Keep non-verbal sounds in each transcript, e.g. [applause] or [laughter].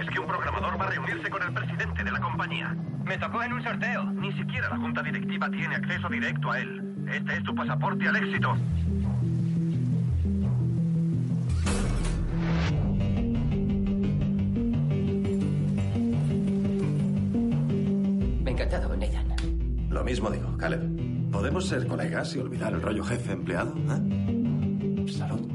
Es que un programador va a reunirse con el presidente de la compañía. Me tocó en un sorteo. Ni siquiera la junta directiva tiene acceso directo a él. Este es tu pasaporte al éxito. Encantado, Nathan. Lo mismo digo, Caleb. ¿Podemos ser colegas y olvidar el rollo jefe-empleado? ¿eh? Salud.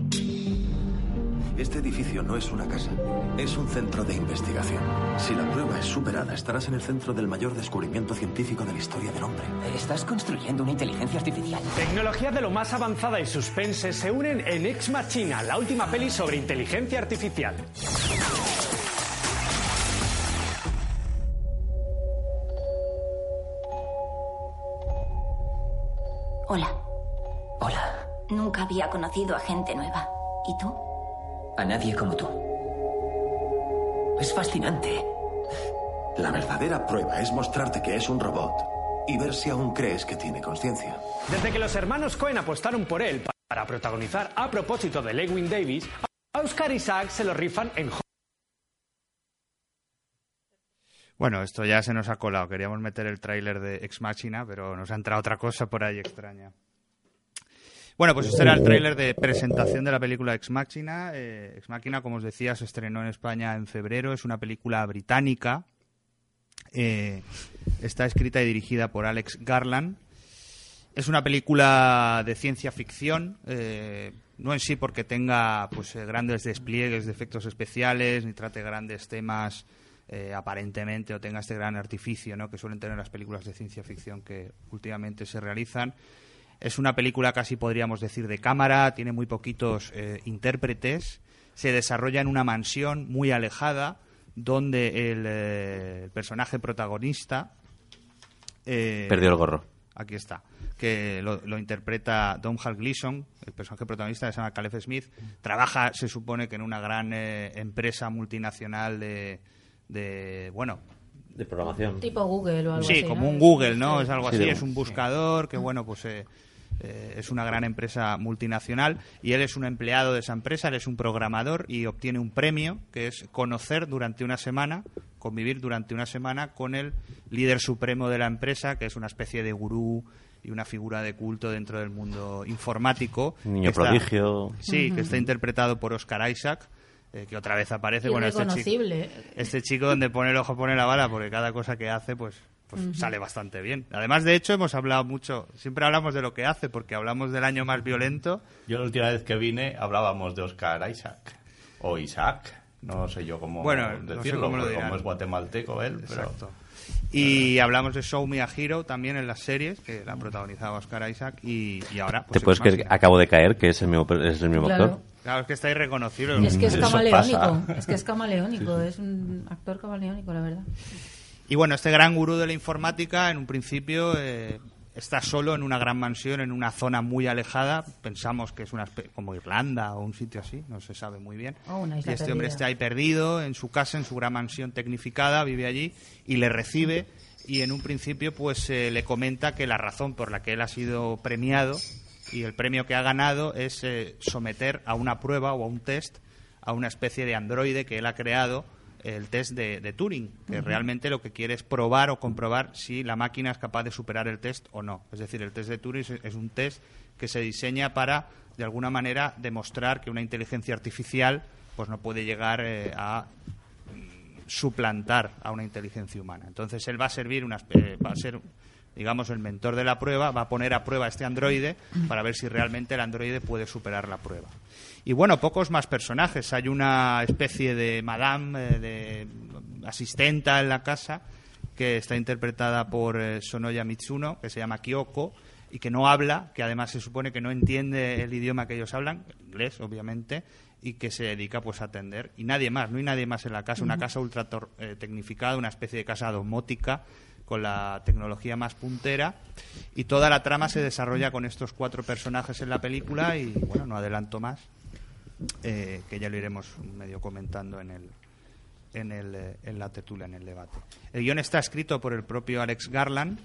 Este edificio no es una casa, es un centro de investigación. Si la prueba es superada, estarás en el centro del mayor descubrimiento científico de la historia del hombre. Estás construyendo una inteligencia artificial. Tecnología de lo más avanzada y suspense se unen en Ex Machina, la última peli sobre inteligencia artificial. Hola. Hola. Nunca había conocido a gente nueva. ¿Y tú? A nadie como tú. Es fascinante. La verdadera prueba es mostrarte que es un robot y ver si aún crees que tiene conciencia. Desde que los hermanos Cohen apostaron por él para protagonizar a propósito de Lewin Davis, a Oscar Isaac se lo rifan en Bueno, esto ya se nos ha colado. Queríamos meter el tráiler de Ex Machina, pero nos ha entrado otra cosa por ahí extraña. Bueno, pues este era el tráiler de presentación de la película Ex Machina. Eh, Ex Machina, como os decía, se estrenó en España en febrero. Es una película británica. Eh, está escrita y dirigida por Alex Garland. Es una película de ciencia ficción, eh, no en sí porque tenga pues, eh, grandes despliegues de efectos especiales, ni trate grandes temas eh, aparentemente, o tenga este gran artificio ¿no? que suelen tener las películas de ciencia ficción que últimamente se realizan. Es una película casi podríamos decir de cámara, tiene muy poquitos eh, intérpretes, se desarrolla en una mansión muy alejada donde el, eh, el personaje protagonista... eh, Perdió el gorro. Aquí está. Que lo, lo interpreta Don Hal Gleason, el personaje protagonista se llama Caleb Smith. Trabaja, se supone que en una gran eh, empresa multinacional de, de, bueno, De programación. Tipo Google o algo sí, así. como ¿no? un Google, ¿no? Sí. Es algo Sí, así, es un buscador que, bueno, pues eh, eh, es una gran empresa multinacional y él es un empleado de esa empresa, él es un programador y obtiene un premio que es conocer durante una semana, convivir durante una semana con el líder supremo de la empresa, que es una especie de gurú y una figura de culto dentro del mundo informático. Niño está- prodigio. Sí, que está interpretado por Oscar Isaac. eh, que otra vez aparece bueno este chico, este chico donde pone el ojo pone la bala porque cada cosa que hace pues pues sale bastante bien. Además, de hecho, hemos hablado mucho, siempre hablamos de lo que hace, porque hablamos del año más violento. Yo la última vez que vine hablábamos de Oscar Isaac. O Isaac. No sé yo cómo Bueno, no sé decirlo, cómo lo como es guatemalteco él. pero- Exacto. Y hablamos de Show Me a Hero también en las series, que la protagonizaba Oscar Isaac, y, y ahora... ¿Te pues, puedes Ex creer que acabo de caer, que es el mismo, es el mismo Claro. actor? Claro, es que está irreconocible. Es que es camaleónico. Es que es camaleónico. Es un actor camaleónico, la verdad. Y bueno, este gran gurú de la informática, en un principio, eh, está solo en una gran mansión, en una zona muy alejada. Pensamos que es una como Irlanda o un sitio así, no se sabe muy bien. Oh, y este hombre está ahí perdido en su casa, en su gran mansión tecnificada, vive allí y le recibe. Y en un principio, pues eh, le comenta que la razón por la que él ha sido premiado y el premio que ha ganado es eh, someter a una prueba o a un test a una especie de androide que él ha creado, el test de, de Turing, que realmente lo que quiere es probar o comprobar si la máquina es capaz de superar el test o no. Es decir, el test de Turing es, un test que se diseña para, de alguna manera, demostrar que una inteligencia artificial pues no puede llegar eh, a mm, suplantar a una inteligencia humana. Entonces él va a servir una, espe- va a ser digamos el mentor de la prueba, va a poner a prueba este androide para ver si realmente el androide puede superar la prueba. Y bueno, pocos más personajes. Hay una especie de madame, eh, de asistenta en la casa, que está interpretada por eh, Sonoya Mitsuno, que se llama Kyoko, y que no habla, que además se supone que no entiende el idioma que ellos hablan, el inglés, obviamente, y que se dedica pues a atender. Y nadie más, no hay nadie más en la casa, una casa ultra eh, tecnificada, una especie de casa domótica con la tecnología más puntera y toda la trama se desarrolla con estos cuatro personajes en la película y bueno, no adelanto más, eh, que ya lo iremos medio comentando en el en, el, eh, en la tertulia, en el debate. El guion está escrito por el propio Alex Garland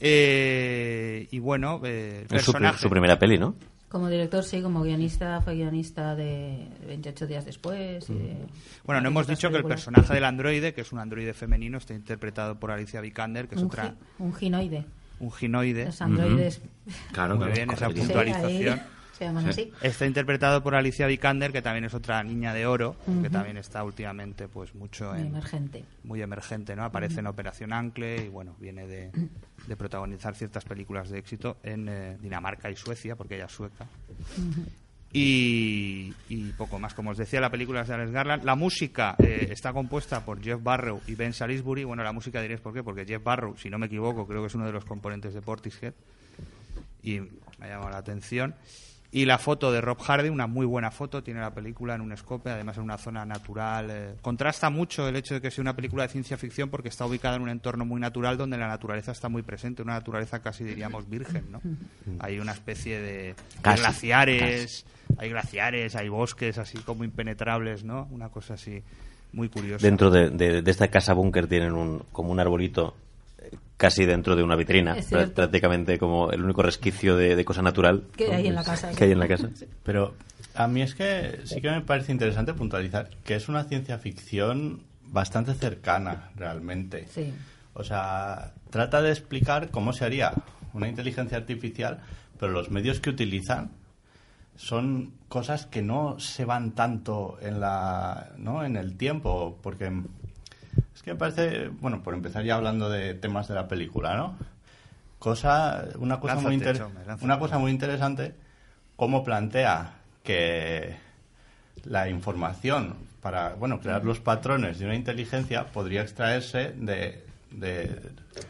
eh, y bueno, eh, el Es su, personaje... su primera peli, ¿no? Como director, sí, como guionista, fue guionista de 28 días después. y de- Bueno, no hemos dicho que el personaje del androide, que es un androide femenino, está interpretado por Alicia Vikander, que es un, otra, gi- un ginoide. un ginoide. Los androides Claro, Muy claro, bien, esa sí, puntualización. Se llaman así. Está interpretado por Alicia Vikander, que también es otra niña de oro, que también está últimamente pues mucho Muy en, emergente. muy emergente, ¿no? Aparece en Operación Ancle y bueno, viene de, de protagonizar ciertas películas de éxito en eh, Dinamarca y Suecia, porque ella es sueca. Y, y poco más, como os decía, la película es de Alex Garland. La música eh, está compuesta por Jeff Barrow y Ben Salisbury. Bueno, la música diréis por qué, porque Jeff Barrow, si no me equivoco, creo que es uno de los componentes de Portishead. Y me ha llamado la atención. Y la foto de Rob Hardy, una muy buena foto, tiene la película en un escope, además en una zona natural. eh, Contrasta mucho el hecho de que sea una película de ciencia ficción porque está ubicada en un entorno muy natural donde la naturaleza está muy presente, una naturaleza casi diríamos virgen, ¿no? [laughs] Hay una especie de, Casi, glaciares, hay glaciares, hay bosques así como impenetrables, ¿no? Una cosa así muy curiosa. Dentro de, de- de esta casa búnker tienen un, como un arbolito casi dentro de una vitrina, prácticamente como el único resquicio de, de cosa natural Que hay en la casa. que hay en la casa. Pero a mí es que sí que me parece interesante puntualizar que es una ciencia ficción bastante cercana realmente. Sí. O sea, trata de explicar cómo se haría una inteligencia artificial, pero los medios que utilizan son cosas que no se van tanto en la ¿no? en el tiempo porque es que me parece bueno por empezar ya hablando de temas de la película no cosa una cosa muy inter- Chome, una cosa muy interesante cómo plantea que la información para bueno crear los patrones de una inteligencia podría extraerse de, de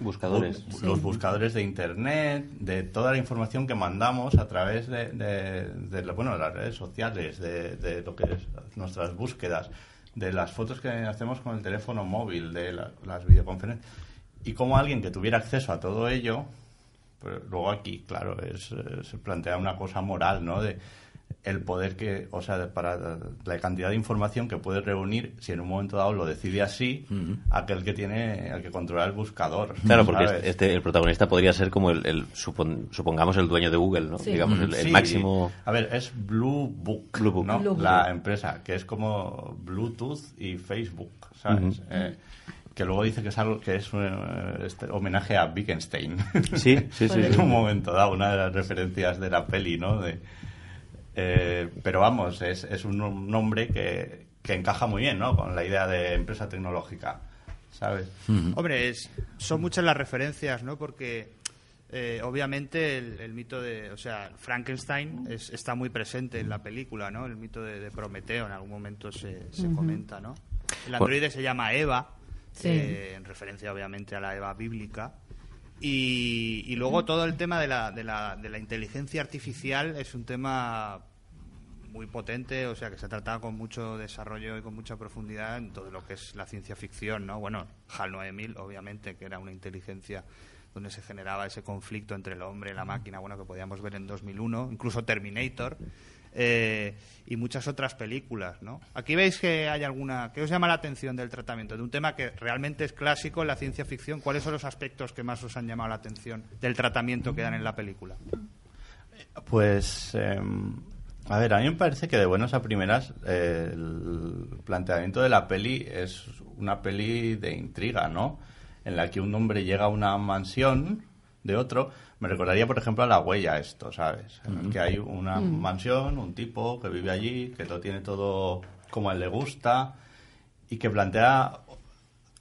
Buscadores. bu- los buscadores de internet de toda la información que mandamos a través de, de- de lo- bueno de las redes sociales de, de lo que es nuestras búsquedas de las fotos que hacemos con el teléfono móvil de la- las videoconferencias y cómo alguien que tuviera acceso a todo ello pero luego aquí, claro, es, eh, se plantea una cosa moral, ¿no? De el poder que, o sea, para la cantidad de información que puede reunir, si en un momento dado lo decide así, aquel que tiene, el que controla el buscador. Claro, porque ¿sabes? este, el protagonista podría ser como el, el supon- supongamos el dueño de Google, ¿no? Sí. Digamos, el, el Sí. máximo... A ver, es Blue Book, Blue Book. ¿no? Blue Book. la empresa, que es como Bluetooth y Facebook, ¿sabes? Eh, que luego dice que es algo que es un eh, este homenaje a Wittgenstein. Sí, sí, [laughs] sí. en un momento dado, una de las referencias de la peli, ¿no? De, eh, pero vamos, es, es un nom- nombre que, que encaja muy bien, ¿no? Con la idea de empresa tecnológica, ¿sabes? Hombre, es- son muchas las referencias, ¿no? Porque eh, obviamente el, el mito de, o sea, Frankenstein es- está muy presente en la película, ¿no? El mito de, de Prometeo en algún momento se, se comenta, ¿no? El androide se llama Eva, Sí. eh, en referencia obviamente a la Eva bíblica. Y, y luego todo el tema de la, de, la, de la inteligencia artificial es un tema muy potente, o sea, que se trata con mucho desarrollo y con mucha profundidad en todo lo que es la ciencia ficción, ¿no? Bueno, HAL 9000, obviamente, que era una inteligencia donde se generaba ese conflicto entre el hombre y la máquina, bueno, que podíamos ver en 2001, incluso Terminator, eh, y muchas otras películas, ¿no? Aquí veis que hay alguna... ¿Qué os llama la atención del tratamiento? De un tema que realmente es clásico en la ciencia ficción, ¿cuáles son los aspectos que más os han llamado la atención del tratamiento que dan en la película? Pues, eh, a ver, a mí me parece que de buenas a primeras el planteamiento de la peli es una peli de intriga, ¿no? En la que un hombre llega a una mansión de otro. Me recordaría, por ejemplo, a La Huella esto, ¿sabes? En el que hay una mansión, un tipo que vive allí, que lo tiene todo como a él le gusta y que plantea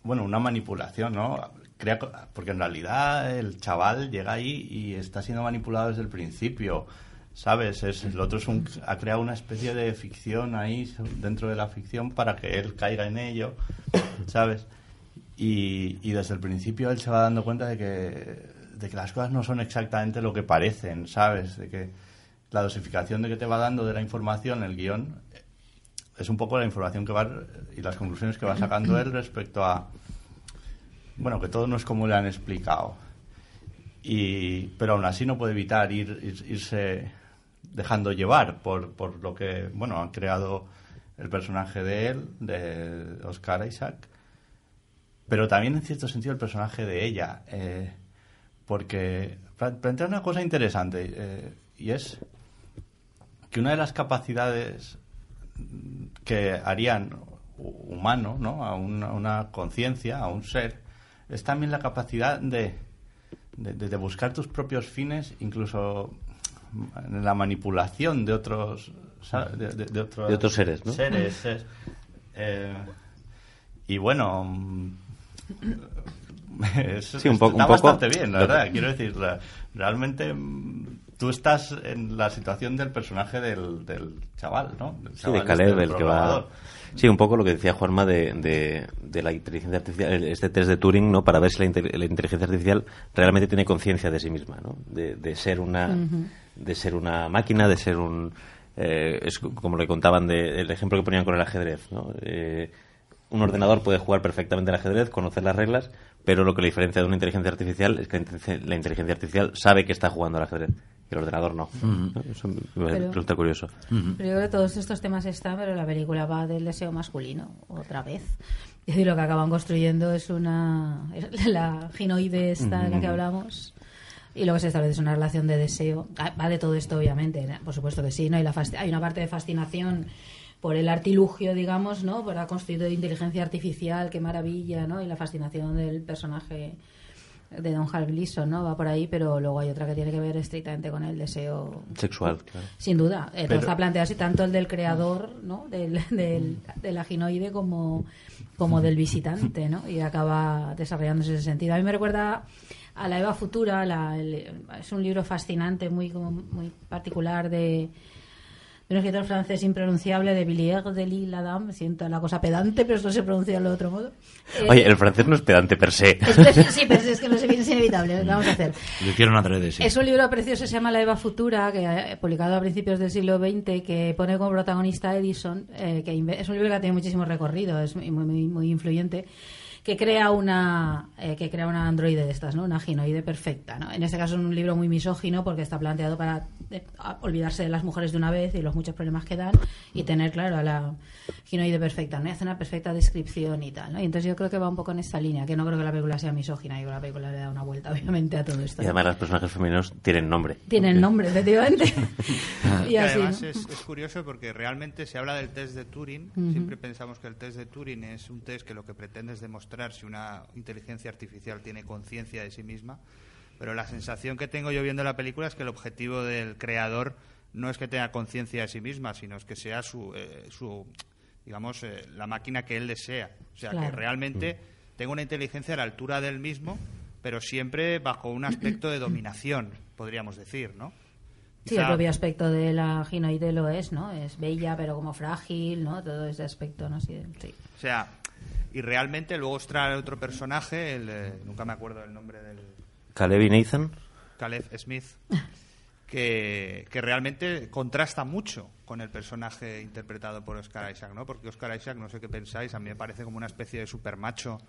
bueno, una manipulación, ¿no? Crea, porque en realidad el chaval llega ahí y está siendo manipulado desde el principio, ¿sabes? Es, el otro es un, ha creado una especie de ficción ahí dentro de la ficción para que él caiga en ello, ¿sabes? Y, y desde el principio él se va dando cuenta de que, de que las cosas no son exactamente lo que parecen, ¿sabes? De que la dosificación de que te va dando de la información, el guion, es un poco la información que va y las conclusiones que va sacando él respecto a bueno que todo no es como le han explicado y pero aún así no puede evitar ir- irse dejando llevar por, por lo que bueno han creado el personaje de él de Oscar Isaac pero también en cierto sentido el personaje de ella eh, porque pla- plantea una cosa interesante eh, y es que una de las capacidades que harían humano, ¿no? A una, una conciencia, a un ser, es también la capacidad de, de, de buscar tus propios fines, incluso en la manipulación de otros de, otros, seres, ¿no? seres, es- eh, y bueno [laughs] es- Sí, un poco- está un poco- bastante bien la que- verdad quiero decir la- realmente mm, tú estás en la situación del personaje del, del chaval no Del Sí, de Caleb, este, el que va... Sí, un poco lo que decía Juanma de, de, de la inteligencia artificial, este test de Turing, ¿no? Para ver si la, la inteligencia artificial realmente tiene conciencia de sí misma, ¿no? De, de ser una de ser una máquina, de ser un... eh, es como le contaban de, el ejemplo que ponían con el ajedrez, ¿no? Eh, un ordenador puede jugar perfectamente al ajedrez, conocer las reglas, pero lo que le diferencia de una inteligencia artificial es que la inteligencia- la inteligencia artificial sabe que está jugando al ajedrez y el ordenador no. ¿no? Eso me Pero- resulta curioso. Pero yo creo que todos estos temas están, pero la película va del deseo masculino, otra vez. Decir, lo que acaban construyendo es una. es la ginoide esta de la que hablamos. Y que se establece es una relación de deseo. Ah, Va de todo esto, obviamente, por supuesto que sí, ¿no? Y la hay una parte de fascinación por el artilugio, digamos, ¿no? Por la construido de inteligencia artificial, qué maravilla, ¿no? Y la fascinación del personaje de Don Hal Gleason, ¿no? Va por ahí, pero luego hay otra que tiene que ver estrictamente con el deseo Sexual, claro. sin duda, eh, Pero- está planteado así tanto el del creador, ¿no? Del, del, del aginoide como, como del visitante, ¿no? Y acaba desarrollándose ese sentido. A mí me recuerda a la Eva Futura, la- el- es un libro fascinante, muy, como muy particular de, de un escritor francés impronunciable de Villiers de Lille Adam. Siento la cosa pedante, pero esto se pronuncia de otro modo. Eh, Oye, el francés no es pedante per se. es- sí, pero es que no se viene es inevitable. ¿qué [laughs] Vamos a hacer. Lo hicieron adrede, sí. Es un libro precioso, se llama La Eva Futura, que eh, publicado a principios del siglo XX, que pone como protagonista a Edison, eh, que es un libro que tiene muchísimo recorrido, es muy, muy, muy influyente, que crea una eh, que crea una androide de estas, ¿no? Una ginoide perfecta, ¿no? En este caso es un libro muy misógino porque está planteado para eh, olvidarse de las mujeres de una vez y los muchos problemas que dan y tener, claro, a la ginoide perfecta, ¿no? Y hace una perfecta descripción y tal, ¿no? Y entonces yo creo que va un poco en esta línea, que no creo que la película sea misógina, yo creo que la película le da una vuelta, [laughs] obviamente, a todo esto. Y ¿no? además los personajes femeninos tienen nombre. Tienen nombre, efectivamente. [laughs] y Y así, además ¿no? es, es curioso porque realmente se habla del test de Turing. Ujú. Siempre pensamos que el test de Turing es un test que lo que pretende es demostrar si una inteligencia artificial tiene conciencia de sí misma. Pero la sensación que tengo yo viendo la película es que el objetivo del creador no es que tenga conciencia de sí misma, sino es que sea su, eh, su digamos, eh, la máquina que él desea. O sea, que Claro. realmente tenga una inteligencia a la altura del mismo, pero siempre bajo un aspecto de dominación, podríamos decir, ¿no? Sí, el propio aspecto de la ginoide lo es, ¿no? Es bella, pero como frágil, ¿no? Todo ese aspecto, ¿no? Sí, sí. O sea, y realmente luego os trae otro personaje, el, eh, nunca me acuerdo del nombre del Caleb y Nathan. Caleb Smith, que, que realmente contrasta mucho con el personaje interpretado por Oscar Isaac, ¿no? Porque Oscar Isaac, no sé qué pensáis, a mí me parece como una especie de supermacho,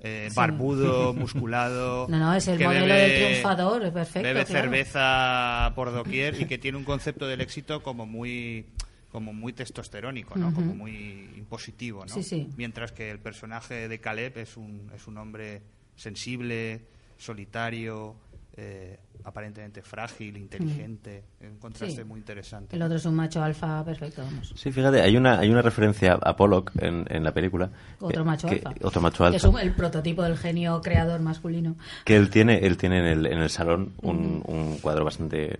eh, Sí. barbudo, [laughs] musculado. [laughs] No, no, es el modelo bebe- del triunfador, perfecto. Bebe claro. cerveza por doquier y que tiene un concepto del éxito como muy como muy testosterónico, ¿no? Ujú. Como muy impositivo, ¿no? Sí, sí. Mientras que el personaje de Caleb es un, es un hombre sensible, solitario, eh, aparentemente frágil, inteligente. Un contraste Sí. muy interesante. El otro es un macho alfa perfecto, vamos. Sí, fíjate, hay una, hay una referencia a Pollock en, en la película. Otro que- macho que- alfa. Otro macho Que alfa. es un- el prototipo del genio creador masculino. Que él tiene, él tiene en el, en el salón un, un cuadro bastante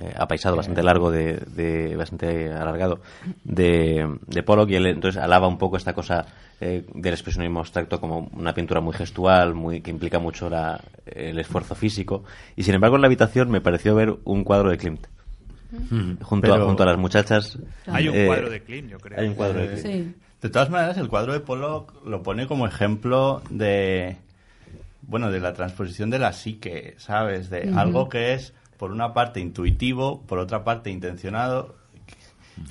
eh, apaisado, bastante largo, de, de- bastante alargado, de, de Pollock, y él entonces alaba un poco esta cosa eh, del expresionismo abstracto como una pintura muy gestual, muy que implica mucho la- el esfuerzo físico. Y sin embargo en la habitación me pareció ver un cuadro de Klimt. Junto, a, junto a las muchachas. Hay un eh, cuadro de Klimt, yo creo. Hay un cuadro de Klimt. Sí. De todas maneras, el cuadro de Pollock lo pone como ejemplo de, bueno, de la transposición de la psique, ¿sabes? De algo que es, por una parte, intuitivo, por otra parte, intencionado,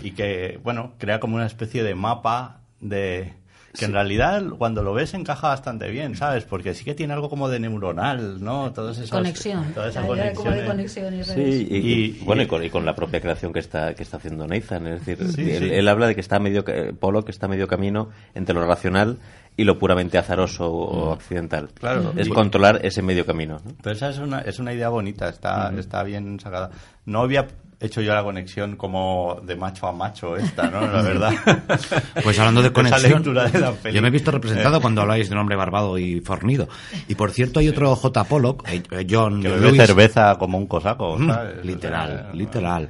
y que, bueno, crea como una especie de mapa de... Que en realidad, cuando lo ves, encaja bastante bien, ¿sabes? Porque sí que tiene algo como de neuronal, ¿no? Conexión. Todas esas conexiones. conexión y redes. Sí, y, Y- y- bueno, y- con, y con la propia creación que está, que está haciendo Nathan. Es decir, Sí, él, sí. él habla de que está medio, Polo, que está medio camino entre lo racional y lo puramente azaroso o accidental. Claro. Es Y- controlar ese medio camino. ¿no? Pero esa es una, es una idea bonita, está, está bien sacada. No había hecho yo la conexión como de macho a macho esta, ¿no? La verdad. [laughs] Pues hablando de [laughs] conexión, lectura de la yo me he visto representado Eh, cuando habláis de un hombre barbado y fornido. Y por cierto, hay otro J. Pollock, eh, eh, John, Que bebe Lewis. cerveza como un cosaco, Mm, ¿sabes? literal, O sea, literal.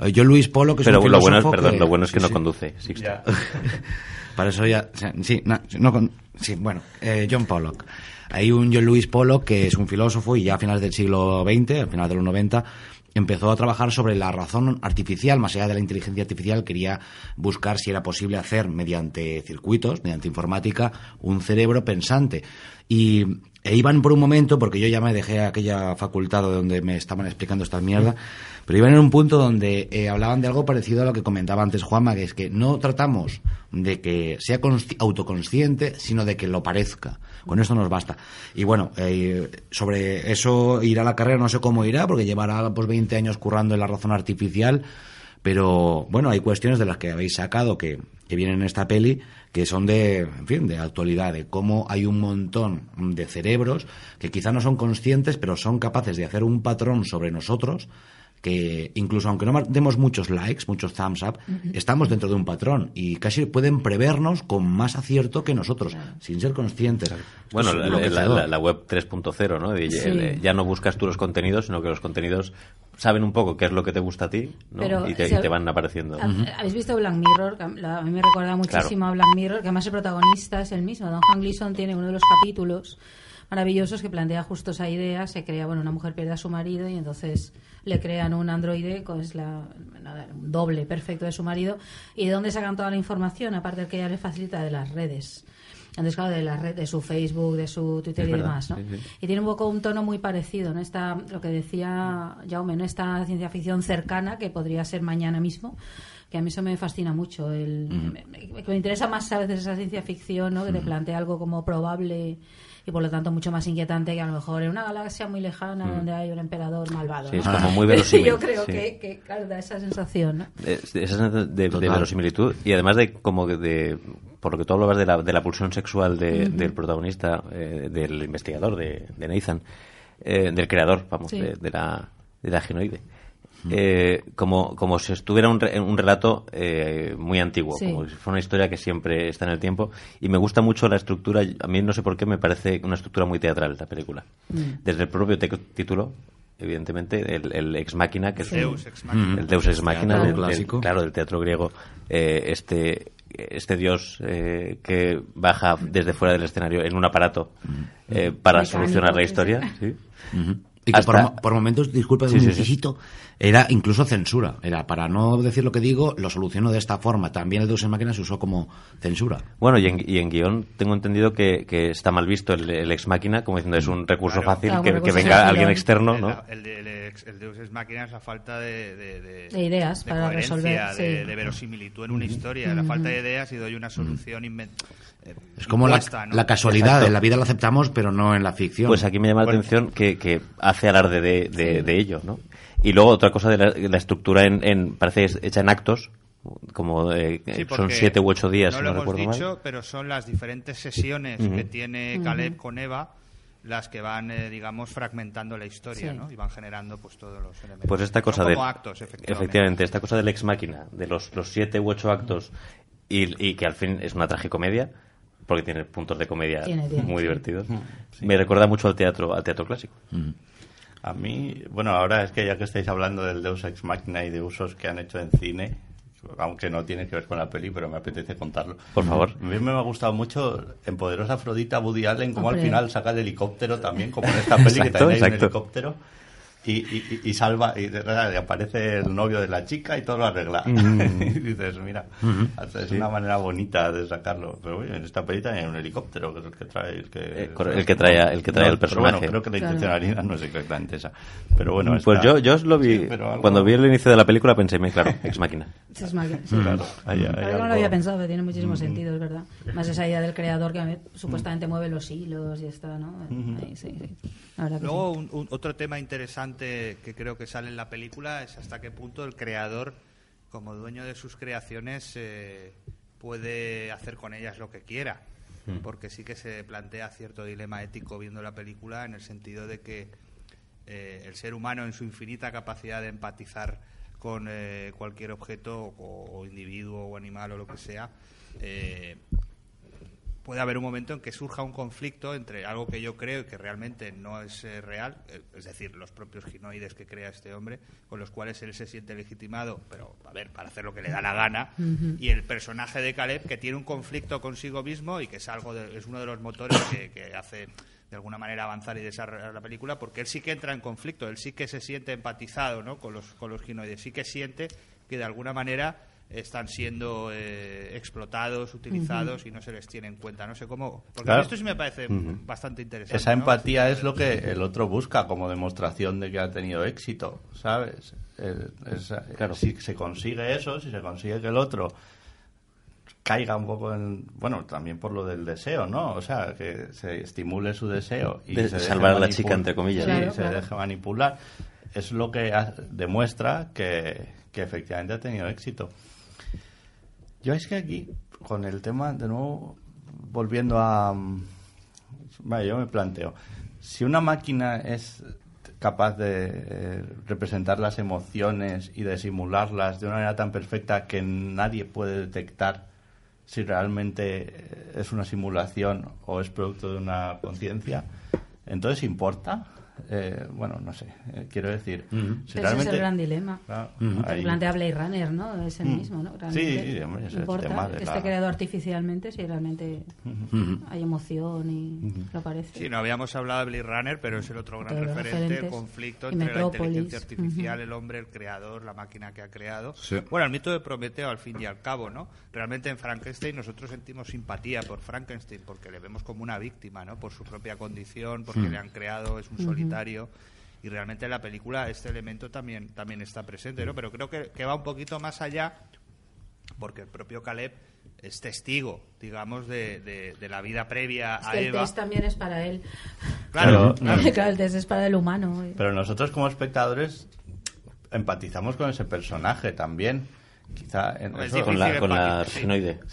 Eh, John Luis Pollock que es Pero un lo bueno es, filósofo perdón, que- lo bueno es que sí, no sí. conduce. [laughs] Para eso ya. o sea, Sí, no, no con- sí, bueno, eh, John Pollock. Hay un John Lewis Pollock que es un filósofo y ya a finales del siglo XX, a finales de los 90, empezó a trabajar sobre la razón artificial, más allá de la inteligencia artificial, quería buscar si era posible hacer mediante circuitos, mediante informática, un cerebro pensante. Y e iban por un momento, porque yo ya me dejé aquella facultad donde me estaban explicando esta mierda, pero iban en un punto donde eh, hablaban de algo parecido a lo que comentaba antes Juanma, que es que no tratamos de que sea consci- autoconsciente, sino de que lo parezca. Con esto nos basta. Y bueno, eh, sobre eso irá la carrera, no sé cómo irá, porque llevará pues 20 años currando en la razón artificial, pero bueno, hay cuestiones de las que habéis sacado que, que vienen en esta peli que son de, en fin, de actualidad, de cómo hay un montón de cerebros que quizá no son conscientes, pero son capaces de hacer un patrón sobre nosotros que incluso aunque no demos muchos likes, muchos thumbs up, estamos dentro de un patrón y casi pueden prevernos con más acierto que nosotros, sin ser conscientes. Bueno, Es la, la- la- web 3.0, ¿no? Sí. eh, Ya no buscas tú los contenidos, sino que los contenidos saben un poco qué es lo que te gusta a ti, ¿no? Pero, y, te, si y te van apareciendo. ¿Hab- ¿Habéis visto Black Mirror? A mí me recuerda muchísimo a Black Mirror, que además el protagonista es el mismo. Don Juan Gleason tiene uno de los capítulos maravillosos que plantea justo esa idea. Se crea, bueno, una mujer pierde a su marido y entonces le crean un androide, que es la, nada, un doble perfecto de su marido. ¿Y de dónde sacan toda la información? Aparte del que ella le facilita de las redes. Entonces, claro, de la red, de su Facebook, de su Twitter Es y verdad, demás, ¿no? sí, sí. Y tiene un poco un tono muy parecido, ¿no? Esta, lo que decía Jaume, ¿no? Esta ciencia ficción cercana que podría ser mañana mismo, que a mí eso me fascina mucho. El, me, me- me interesa más a veces esa ciencia ficción, ¿no? Que te plantea algo como probable y por lo tanto mucho más inquietante que a lo mejor en una galaxia muy lejana donde hay un emperador malvado. Sí, ¿no? es como muy [laughs] verosímil, Yo creo sí. que, que, claro, da esa sensación, ¿no? Esa sensación de, de verosimilitud y además de como de por lo que tú hablabas de la, de la pulsión sexual de- del protagonista eh, del investigador de, de Nathan eh, del creador vamos Sí. de, de la de la genoide Eh, como, como si estuviera un, re- un relato eh, muy antiguo, Sí. como si fuera una historia que siempre está en el tiempo. Y me gusta mucho la estructura, a mí no sé por qué me parece una estructura muy teatral la película. Desde el propio título, evidentemente, el, el ex máquina, que es el- Deus ex machina. el Deus ex machina Teatro del, del- clásico. claro, del teatro griego, eh, este, este dios eh, que baja desde fuera del escenario en un aparato eh, para Mecánico, solucionar la historia. Y que Hasta- por, mo- por momentos, disculpa Sí, un sí, era incluso censura. Era para no decir lo que digo, lo soluciono de esta forma. También el Deus en máquina se usó como censura. Bueno, y en, y en guion tengo entendido que, que está mal visto el, el ex máquina, como diciendo es un recurso Claro. fácil Claro, que, recurso venga alguien externo, ¿no? el, de- el ex- el Deus Ex Machina es la falta de, de, de- De ideas de para coherencia, resolver, de, sí. de verosimilitud en una historia. La falta de ideas y doy una solución eh, Es como la, la casualidad. Exacto. En la vida la aceptamos, pero no en la ficción. Pues aquí me llama la Bueno, atención que, que hace alarde de, de, de ello, ¿no? Y luego otra cosa de la, la estructura en, en- parece es hecha en actos, como eh, Sí, son siete u ocho días, no si lo no hemos recuerdo dicho, mal. pero son las diferentes sesiones que tiene Caleb con Eva las que van, eh, digamos, fragmentando la historia, Sí. ¿no? Y van generando, pues, todos los elementos. Pues esta cosa de como actos, efectivamente. efectivamente, esta cosa del ex máquina, de los, los siete u ocho actos y, y que al fin es una tragicomedia, porque tiene puntos de comedia Tiene, tiene, muy sí. divertidos. Me recuerda mucho al teatro, al teatro clásico. A mí, bueno, ahora es que ya que estáis hablando del Deus Ex Machina y de usos que han hecho en cine, aunque no tiene que ver con la peli, pero me apetece contarlo. Por favor. A mí me ha gustado mucho en Poderosa Afrodita Woody Allen, como al final saca el helicóptero también, como en esta peli que también hay un helicóptero. Y, y- y- salva, y de verdad, y aparece el novio de la chica y todo lo arregla. Mm. [laughs] y dices, mira, es una manera bonita de sacarlo. Pero oye, en esta también hay un helicóptero, que es el que trae. El que, Eh, el que trae- el que trae pero personaje. bueno, creo que la Claro. intencionalidad no es exactamente esa. Pero bueno, pues yo, yo os lo vi, Sí, algo- cuando vi el inicio de la película pensé, claro, [laughs] ex máquina. Es máquina, sí. Claro, hay- hay que no algo- lo había pensado, pero tiene muchísimo sentido, es verdad. Más esa idea del creador que mí supuestamente mueve los hilos y está, ¿no? Ahí, sí, sí. Luego, un- un- otro tema interesante que creo que sale en la película es hasta qué punto el creador, como dueño de sus creaciones, eh, puede hacer con ellas lo que quiera. porque sí que se plantea cierto dilema ético viendo la película en el sentido de que eh, el ser humano en su infinita capacidad de empatizar con eh, cualquier objeto o, o individuo o animal o lo que sea, eh, puede haber un momento en que surja un conflicto entre algo que yo creo y que realmente no es eh, real, eh, es decir, los propios ginoides que crea este hombre, con los cuales él se siente legitimado, pero a ver, para hacer lo que le da la gana, y el personaje de Caleb que tiene un conflicto consigo mismo y que es algo de- es uno de los motores que, que hace de alguna manera avanzar y desarrollar la película porque él sí que entra en conflicto él sí que se siente empatizado ¿no? con los con los ginoides sí que siente que de alguna manera están siendo eh, explotados utilizados y no se les tiene en cuenta no sé cómo porque Claro. esto sí me parece bastante interesante Esa ¿no? empatía es lo que el otro busca como demostración de que ha tenido éxito, ¿sabes? El- esa- Si se consigue eso, si se consigue que el otro caiga un poco en... Bueno, también por lo del deseo, ¿no? O sea, que se estimule su deseo y De se deje salvar a la chica, entre comillas. Sí, Claro, se claro. deje manipular. Es lo que ha- demuestra que, que efectivamente ha tenido éxito. Yo es que aquí, con el tema, de nuevo, volviendo a... mm, Vale, yo me planteo, si una máquina es capaz de eh, representar las emociones y de simularlas de una manera tan perfecta que nadie puede detectar si realmente eh, es una simulación o es producto de una conciencia, entonces importa. Eh, bueno, no sé, eh, quiero decir, si Pero ese es realmente el gran dilema. Claro, Que ahí- plantea Blade Runner, ¿no? Es el mismo, ¿no? Sí, Realmente sí, hombre, ese es el tema de que la- esté creado artificialmente si realmente Ujú. hay emoción y lo parece. Sí, no habíamos hablado de Blade Runner, pero es el otro gran los referente, el conflicto entre la Metrópolis. inteligencia artificial, el hombre, el creador, la máquina que ha creado. Sí. Bueno, el mito de Prometeo, al fin y al cabo, ¿no? Realmente en Frankenstein nosotros sentimos simpatía por Frankenstein, porque le vemos como una víctima, ¿no? Por su propia condición, porque Hmm. le han creado, es un Y realmente en la película este elemento también, también está presente, ¿no? Pero creo que, que va un poquito más allá porque el propio Caleb es testigo, digamos, de, de- de la vida previa Es a que el Eva. test también es para él. Claro, claro. Claro, el test es para el humano. Pero nosotros como espectadores empatizamos con ese personaje también. Quizá en es eso- Con la- con la sí.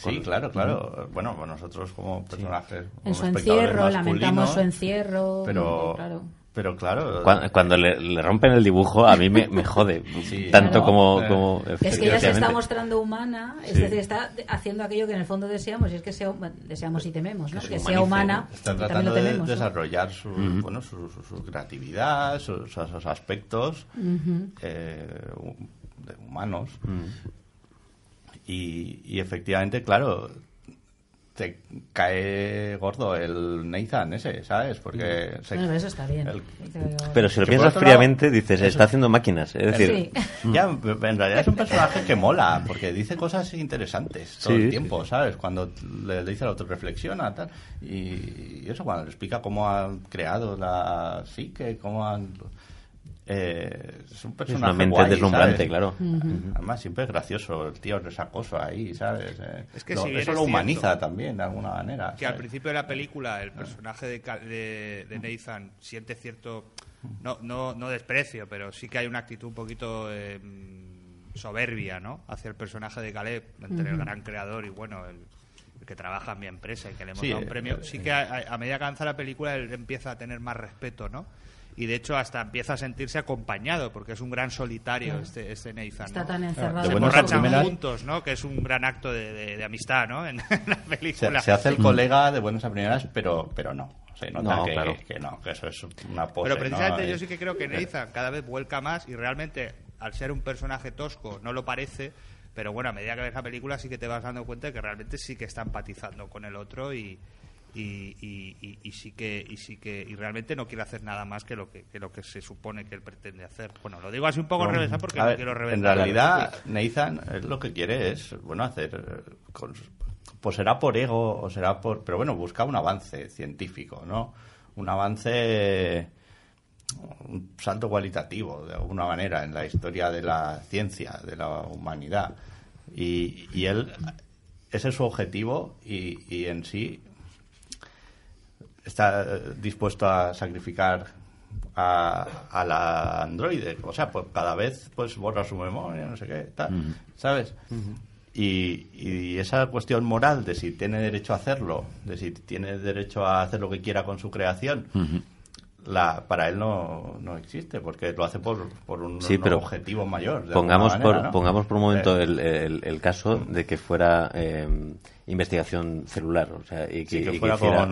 Con- claro, claro. Bueno, pues nosotros como personajes, como En su encierro, lamentamos su encierro. Pero, claro. Pero claro. Cuando, cuando le, le rompen el dibujo, a mí me, me jode. [laughs] Tanto Claro. como, Eh, como. Es que ella se está mostrando humana, es Sí. decir, está haciendo aquello que en el fondo deseamos, y es que sea, deseamos y tememos, ¿no? Que sea humana, Está tratando de tememos. ¿no? desarrollar su, bueno, su, su- su creatividad, sus, esos aspectos eh, humanos. Y, y efectivamente, claro, te cae gordo el Nathan ese, ¿sabes? Porque... se- Bueno, pero eso está bien. el- Pero si lo piensas fríamente, dices, eso. está haciendo máquinas. Es decir, Ya, en realidad es un personaje que mola, porque dice cosas interesantes todo Sí, el sí, tiempo, ¿sabes? Cuando le, le dice al otro reflexiona, tal. Y, y eso, cuando le explica cómo han creado la psique, cómo han. Eh, es un personaje una mente guay, deslumbrante, ¿sabes? claro. Además, siempre es gracioso, el tío resacoso ahí, ¿sabes? Eh, Es que lo- si bien eso es lo humaniza cierto también, de alguna manera. que al principio de la película el personaje de, de, de Nathan siente cierto no, no, no desprecio pero sí que hay una actitud un poquito eh, soberbia no hacia el personaje de Caleb entre el gran creador y bueno el, el que trabaja en mi empresa y que le hemos Sí, dado un eh, premio eh, sí que a, a medida que avanza la película él empieza a tener más respeto no y de hecho hasta empieza a sentirse acompañado porque es un gran solitario Claro. este, este Nathan Está ¿no? tan encerrado se en emborrachan primeras- juntos no que es un gran acto de, de- de amistad no en [laughs] la Se, película se hace el colega de buenas a primeras, pero, pero no. Se nota No, que, claro. que no, que eso es una pose. Pero precisamente ¿no? yo sí que creo que Nathan cada vez vuelca más y realmente al ser un personaje tosco no lo parece, pero bueno, a medida que ves la película sí que te vas dando cuenta de que realmente sí que está empatizando con el otro y y, y- y- sí que y sí que y realmente no quiere hacer nada más que lo que, que lo que se supone que él pretende hacer. Bueno, lo digo así un poco No, revésado porque no quiero En reventar. la realidad. Nathan eh, lo que quiere es, bueno, hacer. eh, con- pues será por ego o será por. Pero bueno, busca un avance científico, ¿no? Un avance. Un salto cualitativo, de alguna manera, en la historia de la ciencia, de la humanidad. Y, y él. Ese es su objetivo y, y en sí está dispuesto a sacrificar a, a la androide. O sea, pues cada vez pues borra su memoria, no sé qué, tal, ¿sabes? Y, y esa cuestión moral de si tiene derecho a hacerlo, de si tiene derecho a hacer lo que quiera con su creación, la, para él no, no existe, porque lo hace por, por un, Sí, un pero objetivo mayor. Pongamos, manera, por, ¿no? pongamos por un momento Eh, el, el- el caso de que fuera eh, investigación celular, o sea, y que, Sí, que y fuera hiciera-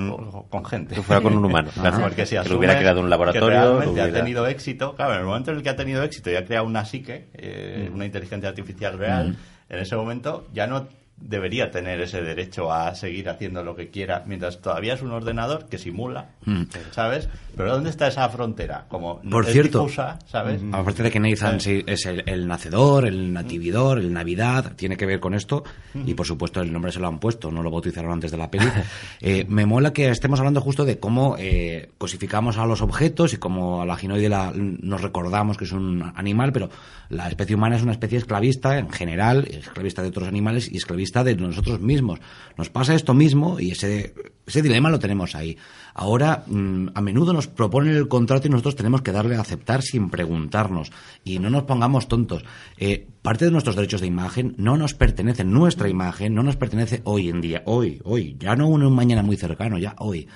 con- gente. Que fuera con un humano, [laughs] claro. Porque si que lo hubiera creado un que laboratorio. lo ha tenido éxito, claro, en el momento en el que ha tenido éxito y ha creado una psique, eh, Mm. una inteligencia artificial real, Mm. en ese momento ya no debería tener ese derecho a seguir haciendo lo que quiera, mientras todavía es un ordenador que simula, Mm. ¿sabes? Pero ¿dónde está esa frontera? Como Por es cierto, difusa, ¿sabes? aparte de que Nathan sí es el, el nacedor, el natividor, el Navidad, tiene que ver con esto, y por supuesto el nombre se lo han puesto, no lo bautizaron antes de la peli. [laughs] Eh, me mola que estemos hablando justo de cómo eh, cosificamos a los objetos y cómo a la ginoide la- nos recordamos que es un animal, pero la especie humana es una especie esclavista en general, esclavista de otros animales y esclavista de nosotros mismos. Nos pasa esto mismo y ese, ese dilema lo tenemos ahí. Ahora, mm, a menudo nos proponen el contrato y nosotros tenemos que darle a aceptar sin preguntarnos. Y no nos pongamos tontos. Eh, parte de nuestros derechos de imagen no nos pertenece, nuestra imagen no nos pertenece hoy en día, hoy, hoy, ya no un mañana muy cercano, ya hoy.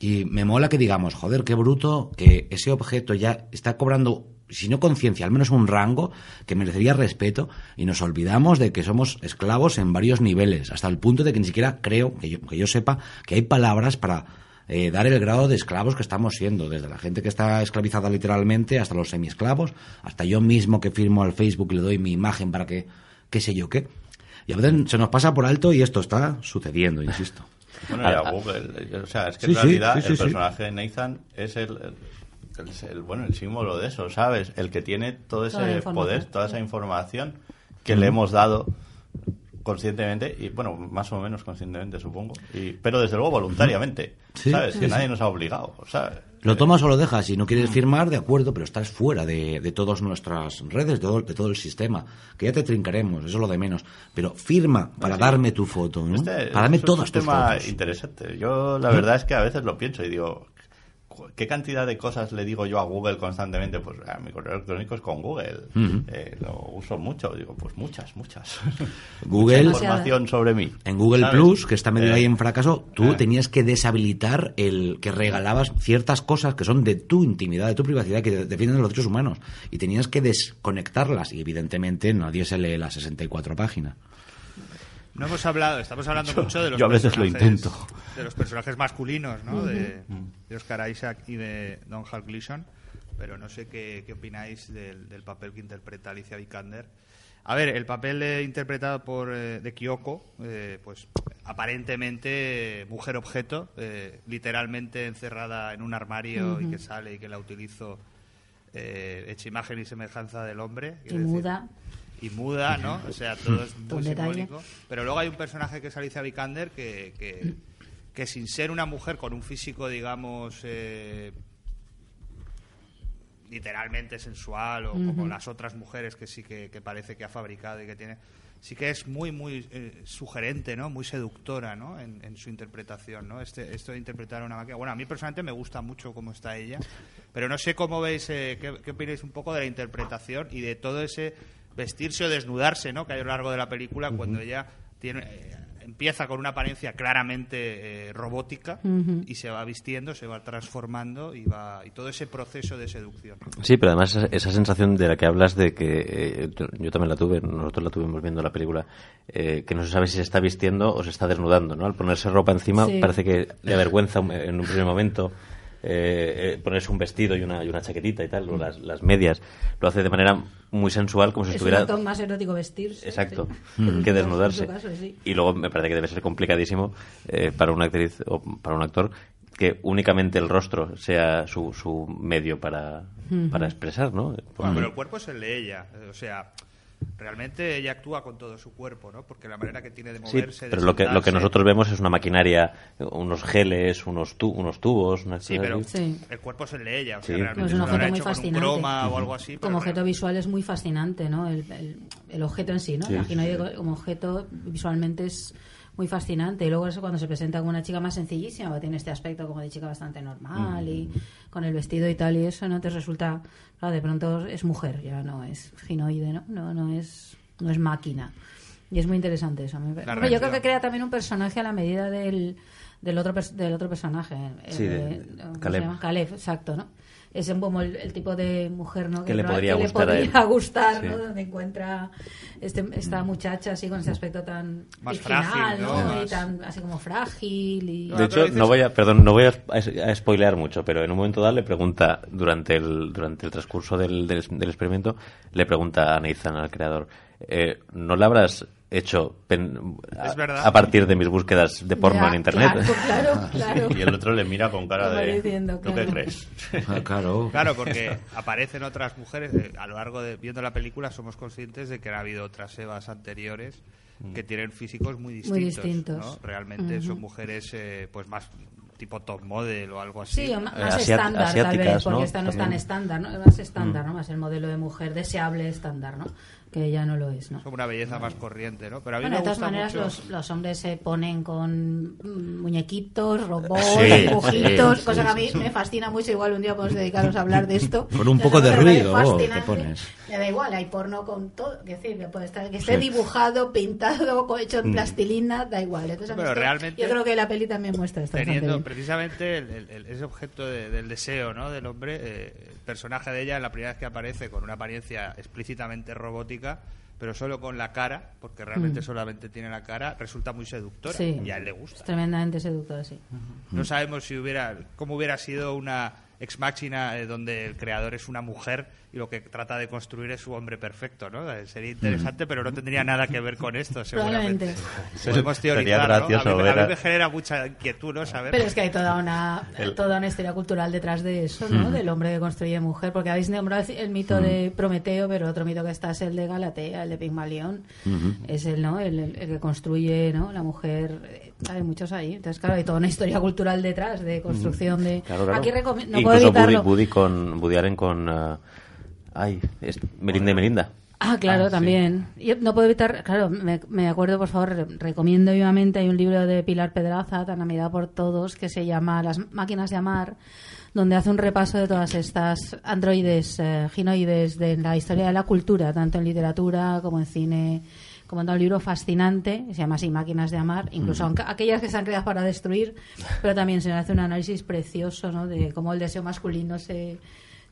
Y me mola que digamos, joder, qué bruto que ese objeto ya está cobrando, si no conciencia, al menos un rango que merecería respeto y nos olvidamos de que somos esclavos en varios niveles, hasta el punto de que ni siquiera creo, que yo, que yo sepa, que hay palabras para eh, dar el grado de esclavos que estamos siendo, desde la gente que está esclavizada literalmente hasta los semiesclavos, hasta yo mismo que firmo al Facebook y le doy mi imagen para que, qué sé yo qué. Y a veces se nos pasa por alto y esto está sucediendo, insisto. Bueno, y a Google, eh, o sea, es que Sí, en realidad sí, sí, el personaje de Nathan es el, el- bueno, el símbolo de eso, ¿sabes? El que tiene todo ese poder, toda esa información que le hemos dado conscientemente y bueno, más o menos conscientemente supongo, y, pero desde luego voluntariamente, Sí, ¿sabes? sí, que sí. nadie nos ha obligado, o sea, Lo tomas o lo dejas. Si no quieres firmar, de acuerdo, pero estás fuera de, de todas nuestras redes, de todo, de todo el sistema. Que ya te trincaremos, eso es lo de menos. Pero firma para sí. darme tu foto, ¿no? Este para darme es todas un tus tema fotos. interesante. Yo la ¿Eh? verdad es que a veces lo pienso y digo, ¿qué cantidad de cosas le digo yo a Google constantemente? Pues a mi correo electrónico es con Google. Eh, lo uso mucho. Digo, pues muchas, muchas. [laughs] Google- Mucha información sobre mí. En Google ¿sabes? Plus, que está medio Eh, ahí en fracaso, tú eh. tenías que deshabilitar el que regalabas ciertas cosas que son de tu intimidad, de tu privacidad, que defienden los derechos humanos. Y tenías que desconectarlas. Y evidentemente nadie se lee las 64 páginas. No hemos hablado, estamos hablando Yo- mucho de los yo a veces lo personajes- intento. De los personajes masculinos, ¿no? de, Ujú. de Oscar Isaac y de Don Hal Gleason, pero no sé qué, qué opináis del, del papel que interpreta Alicia Vikander. A ver, el papel de- interpretado por eh, de Kyoko, eh, pues aparentemente mujer objeto, eh, literalmente encerrada en un armario y que sale y que la utilizo eh, hecha imagen y semejanza del hombre. Y decir, muda. Y muda, ¿no? O sea, todo es muy simbólico. Pero luego hay un personaje que es Alicia Vikander que, que, que sin ser una mujer con un físico, digamos, eh, literalmente sensual o como las otras mujeres que sí que, que parece que ha fabricado y que tiene, sí que es muy, muy eh, sugerente, ¿no? Muy seductora, ¿no? En, en su interpretación, ¿no? Este, esto de interpretar a una máquina. Bueno, a mí personalmente me gusta mucho cómo está ella, pero no sé cómo veis, eh, qué, qué opináis un poco de la interpretación y de todo ese vestirse o desnudarse, ¿no? Que hay a lo largo de la película cuando ella tiene... eh, empieza con una apariencia claramente eh, robótica y se va vistiendo, se va transformando y va y todo ese proceso de seducción. Sí, pero además esa, esa sensación de la que hablas de que eh, yo- yo también la tuve, nosotros la tuvimos viendo la película, eh, que no se sabe si se está vistiendo o se está desnudando, ¿no? Al ponerse ropa encima Sí. parece que le avergüenza en un primer momento eh, eh, ponerse un vestido y una, y una chaquetita y tal, o las, las medias. Lo hace de manera muy sensual, como si Es un estuviera... acto más erótico vestirse. Exacto, sí. que desnudarse. Caso, sí. Y luego me parece que debe ser complicadísimo eh, para una actriz o para un actor que únicamente el rostro sea su, su medio para, para expresar, ¿no? Bueno, pero el cuerpo es el de ella. O sea, realmente ella actúa con todo su cuerpo, ¿no? Porque la manera que tiene de Sí, moverse. de pero lo que, lo que nosotros vemos es una maquinaria, unos geles, unos, tu- unos tubos, unas Sí, pero así. el cuerpo es el de ella. O sea, Sí. realmente Pues es un se lo habrá objeto muy con un fascinante. croma o algo así. Como bueno. objeto visual es muy fascinante, ¿no? El, el- el objeto en sí, ¿no? Sí, sí, ginoide como objeto visualmente es muy fascinante. Y luego eso cuando se presenta como una chica más sencillísima, tiene este aspecto como de chica bastante normal y con el vestido y tal y eso, ¿no? Te resulta, claro, de pronto es mujer, ya no es ginoide, ¿no? No, no es, no es máquina. Y es muy interesante eso. Hombre, yo creo que crea también un personaje a la medida del, del, otro, del otro personaje. eh, Sí, de- eh, ¿cómo se Caleb. Caleb, exacto, ¿no? Es un- como el, el tipo de mujer ¿no? Que le podría que gustar a le él. podría [laughs] gustar, Sí. ¿no? Donde encuentra este, esta muchacha así con ese aspecto tan Más virginal, frágil, ¿no? ¿no? Y tan así como frágil y... De hecho, no voy a, perdón, no voy a, a spoilear mucho, pero en un momento dado le pregunta, durante el, durante el transcurso del, del, del experimento, le pregunta a Nathan, al creador, eh, ¿no le habrás hecho pen- a, a partir de mis búsquedas de porno Ya, en internet? Claro, claro, [laughs] claro. Y el otro le mira con cara de... diciendo, ¿Tú qué claro. crees? Ah, claro. [laughs] Claro, porque aparecen otras mujeres. eh, A lo largo de viendo la película somos conscientes de que ha habido otras Evas anteriores que tienen físicos muy distintos. distintos. ¿no? Realmente son mujeres eh, pues más tipo top model o algo así. Sí, o Eh, más estándar, tal vez, porque ¿no? esta no es tan estándar, ¿no? Es más estándar, ¿no? Más el modelo de mujer deseable estándar, ¿no? Que ya no lo es, ¿no? Son una belleza más corriente, ¿no? Pero a mí Bueno, me de todas gusta maneras, mucho... los, los hombres se ponen con mm, muñequitos, robots, Sí, dibujitos, sí, cosa que a mí sí. me fascina mucho. Igual un día podemos dedicaros a hablar de esto. [laughs] Con un Es poco de ruido, fascina, te pones. Me da igual, hay porno con todo. Que decir, que, puede estar, que esté dibujado, pintado, co- hecho Mm. en plastilina, da igual. Entonces, Pero esto- realmente- Yo creo que la peli también muestra esto. teniendo precisamente el- el- el- ese objeto de- del deseo ¿no? del hombre, eh, personaje de ella, la primera vez que aparece con una apariencia explícitamente robótica, pero solo con la cara, porque realmente solamente tiene la cara, resulta muy seductora Mm. Sí. y a él le Es gusta. tremendamente seductora, sí. No sabemos si hubiera, cómo hubiera sido una ex máquina donde el creador es una mujer y lo que trata de construir es su hombre perfecto, ¿no? Sería interesante, pero no tendría nada que ver con esto, [laughs] seguramente. Probablemente. Podemos Sería teorizar, ¿no? gracioso a, mí, a ver mí me genera mucha inquietud, ¿no? Saber. Pero es que hay toda una El- toda una historia cultural detrás de eso, ¿no? Del hombre que construye mujer, porque habéis nombrado el mito de Prometeo, pero otro mito que está es el de Galatea, el de Pigmalión. Es el, ¿no? El, el- el que construye, ¿no? La mujer. eh, Hay muchos ahí. Entonces, claro, hay toda una historia cultural detrás de construcción de. Claro, claro. Aquí no puedo Incluso Woody, evitarlo. Woody con Woody Allen con ah, ay, es Melinda y Melinda. Ah, claro, Ah, sí. también. Yo no puedo evitar, claro, me, me acuerdo, por favor, re- recomiendo vivamente, hay un libro de Pilar Pedraza, tan amigada por todos, que se llama Las máquinas de amar, donde hace un repaso de todas estas androides, eh, ginoides de la historia de la cultura, tanto en literatura como en cine, como en un libro fascinante, se llama así, Máquinas de Amar, incluso aunque- aquellas que están creadas para destruir, pero también se hace un análisis precioso ¿no? de cómo el deseo masculino se,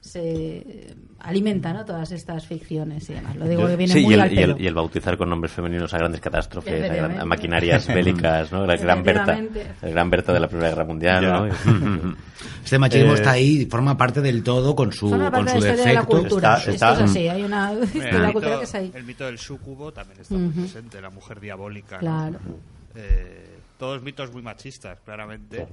se eh, alimenta ¿no? todas estas ficciones y demás. Lo digo Yo- que viene Sí, muy y el, al y, el, pelo. y el bautizar con nombres femeninos a grandes catástrofes, a, gran- a maquinarias bélicas, ¿no? La gran Berta, la gran Berta de la Primera Guerra Mundial. [laughs] Este machismo Eh, está ahí, forma parte del todo con su, Forma con su de la historia de la defecto. cultura. Está- Esto es así, hay una [laughs] El historia de la cultura mito, que es ahí. el mito del sucubo también está muy presente, la mujer diabólica. ¿no? Claro. Eh, todos mitos muy machistas, claramente.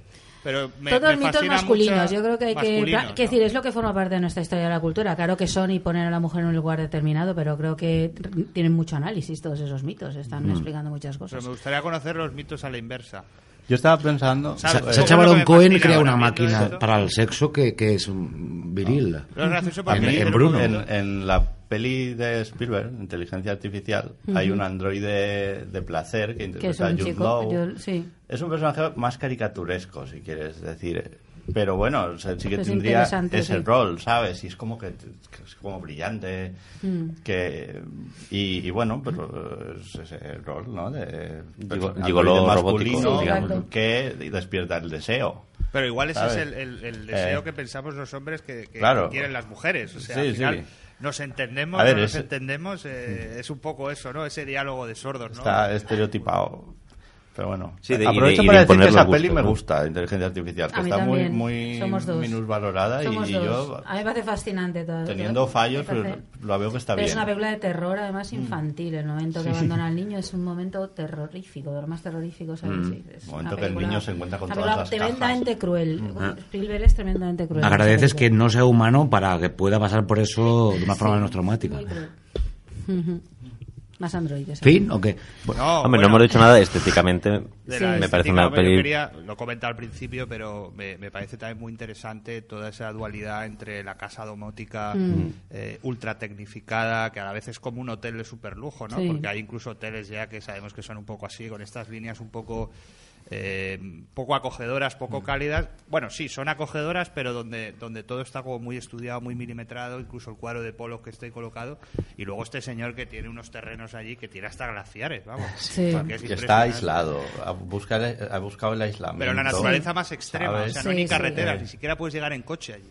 Pero me, Todos me mitos masculinos. Yo creo que hay que. decir, es lo que forma parte de nuestra historia de la cultura. Claro que son y poner a la mujer en un lugar determinado, pero creo que tienen mucho análisis todos esos mitos. Están explicando muchas Pero cosas. me gustaría conocer los mitos a la inversa. Yo estaba pensando... ¿Sabes? Sa- Eh, Sacha ¿cómo es lo Baron que me Cohen crea una máquina esto? para el sexo que, que es un viril. Gracioso para En- mí en Bruno. un- En, en la peli de Spielberg, Inteligencia Artificial, hay un androide de placer que Que es interpreta a un Jude. Law. yo- sí. Es un personaje más caricaturesco, si quieres decir. Pero bueno, o sea, sí que Es tendría ese sí. rol, ¿sabes? Y es como que, que es como brillante. Mm. que Y, y bueno, pero es ese rol, ¿no? De androide gigoló masculino robótico, Sí, que despierta el deseo. Pero igual ese ¿sabes? es el, el- el deseo Eh. que pensamos los hombres que, que Claro. quieren las mujeres. O sea, Sí, al sí. final nos entendemos, A ver, no nos es- entendemos. eh, es un poco eso, ¿no? Ese diálogo de sordos, ¿no? Está estereotipado. Pero bueno, Sí, de- y de- aprovecho y de para decir imponer que esa los peli gustos, me gusta, Inteligencia Artificial, que está muy, también. muy dos. minusvalorada y, Somos y dos. yo, A mí me parece fascinante todo. teniendo fallos, Me parece- pues, lo veo que está Pero bien. es una película de terror, además infantil. El momento que abandona al niño es un momento terrorífico, de lo más terrorífico, ¿sabes? Sí, es El momento que el niño se encuentra con todas las cajas. tremendamente cruel. Spielberg es tremendamente cruel. Agradeces que no sea humano para que pueda pasar por eso de una forma menos traumática. Muy cruel. Más androides. ¿Fin o qué? No, Hombre, no bueno, hemos dicho nada estéticamente. de Me parece una yo peli... quería- lo comenté al principio, pero me, me parece también muy interesante toda esa dualidad entre la casa domótica Mm. eh, ultra tecnificada, que a la vez es como un hotel de superlujo, ¿no? Sí. Porque hay incluso hoteles ya que sabemos que son un poco así, con estas líneas un poco eh, poco acogedoras, poco cálidas. Bueno, sí, son acogedoras, pero donde, donde todo está como muy estudiado, muy milimetrado, incluso el cuadro de polos que esté colocado. Y luego este señor que tiene unos terrenos allí que tiene hasta glaciares, vamos. Sí. Es Que está aislado, ha, busca- ha buscado el aislamiento. Pero la naturaleza más extrema, ¿sabes? o sea, no hay Sí, ni sí. carreteras, ni siquiera puedes llegar en coche allí.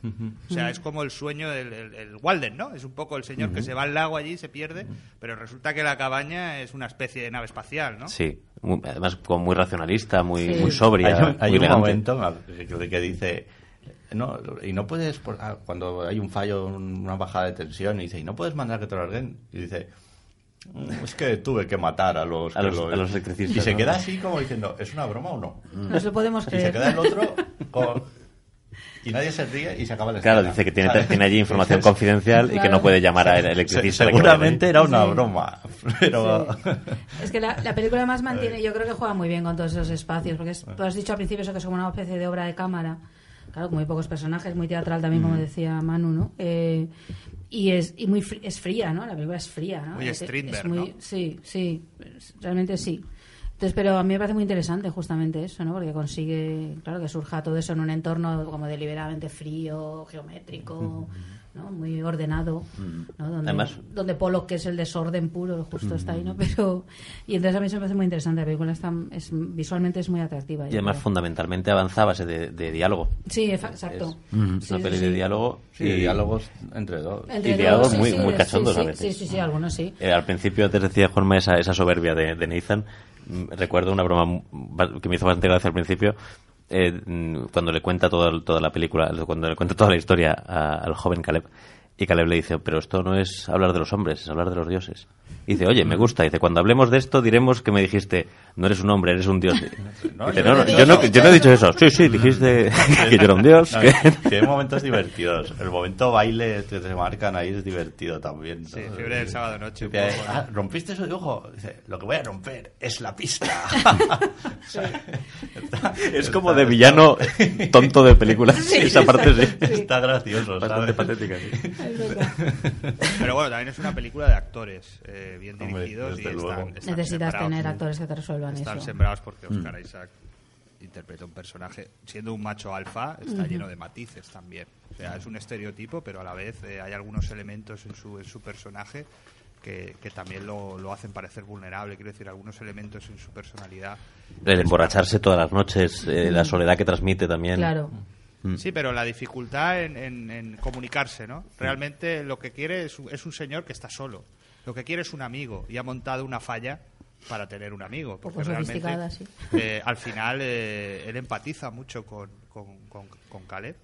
O sea, es como el sueño del el, el Walden, ¿no? Es un poco el señor que se va al lago allí, se pierde, pero resulta que la cabaña es una especie de nave espacial, ¿no? Sí, muy- además como muy racionalista, muy, Sí. muy sobria, Hay un, hay muy un momento que, que dice no y no puedes por- ah, cuando hay un fallo una bajada de tensión y dice y no puedes mandar que te lo larguen y dice "Mm, es que tuve que matar a los A que los- a los electricistas, y se ¿no? queda así como diciendo es una broma o no No se lo podemos y se creer. queda el otro [laughs] con- y nadie se ríe y se acaba la Claro, escena. dice que tiene, ¿Sabes? tiene allí información [laughs] confidencial y que Claro. no puede llamar al se- electricista. seguramente era una Sí. broma [laughs] pero Es que la, la película más mantiene, yo creo que juega muy bien con todos esos espacios, porque es- tú has dicho al principio eso que es como una especie de obra de cámara, claro, con muy pocos personajes, muy teatral también, como decía Manu, ¿no? Eh, y es y muy fri- es fría, ¿no? La película es fría, ¿no? Muy Es- es muy- ¿no? Sí, sí, realmente sí. Entonces, pero a mí me parece muy interesante justamente eso, ¿no? Porque consigue, claro, que surja todo eso en un entorno como deliberadamente frío, geométrico, ¿no? Muy ordenado, ¿no? Donde, Además- donde Pollock, que es el desorden puro, justo está ahí, ¿no? Pero, y entonces a mí se me parece muy interesante, la película está, es, visualmente es muy atractiva. Y además creo. fundamentalmente avanza a base de, de diálogo. Sí, exacto. Es una sí, peli sí. de diálogo sí, y diálogos entre dos Entre y diálogos muy- sí, muy cachondos sí, a veces. Sí, sí, sí, algunos sí. Eh, al principio antes decía Juanma esa, esa soberbia de, de Nathan. Mm, Recuerdo una broma que me hizo bastante gracia al principio. eh, mm, cuando le cuenta toda, toda la película, cuando le cuenta toda la historia al joven Caleb. Y Caleb le dice, pero esto no es hablar de los hombres, es hablar de los dioses. Y dice, oye, me gusta. Dice, cuando hablemos de esto diremos que me dijiste, no eres un hombre, eres un dios. [laughs] No, Dice, yo no, he yo dicho no, eso. yo no he dicho eso. Sí, sí, dijiste [laughs] [laughs] que yo era un dios. No, que- Tiene momentos divertidos. El momento baile que se marcan ahí es divertido también. ¿no? Sí, fiebre del sábado noche. "Ah, ¿Rompiste su dibujo? Dice, lo que voy a romper es la pista. Está- Es como está- de villano tonto de películas. Sí, Esa parte sí. Está gracioso, Bastante ¿sabes? patética, sí. [laughs] Pero bueno, también es una película de actores eh, bien Hombre, dirigidos y están, luego. están Necesitas sembrados. tener actores que te resuelvan Están eso. sembrados porque Oscar Isaac interpreta un personaje, siendo un macho alfa, está lleno de matices también. O sea, es un estereotipo, pero a la vez eh, hay algunos elementos en su, en su personaje que, que también lo, lo hacen parecer vulnerable. Quiero decir, algunos elementos en su personalidad. El emborracharse todas las noches, eh, la soledad que transmite también. Claro. Mm. Sí, pero la dificultad en, en- en comunicarse, ¿no? Realmente lo que quiere es, un- es un señor que está solo. Lo que quiere es un amigo y ha montado una falla para tener un amigo. Porque Poco realmente, sí. eh, al final eh, él empatiza mucho con, con, con, con Caleb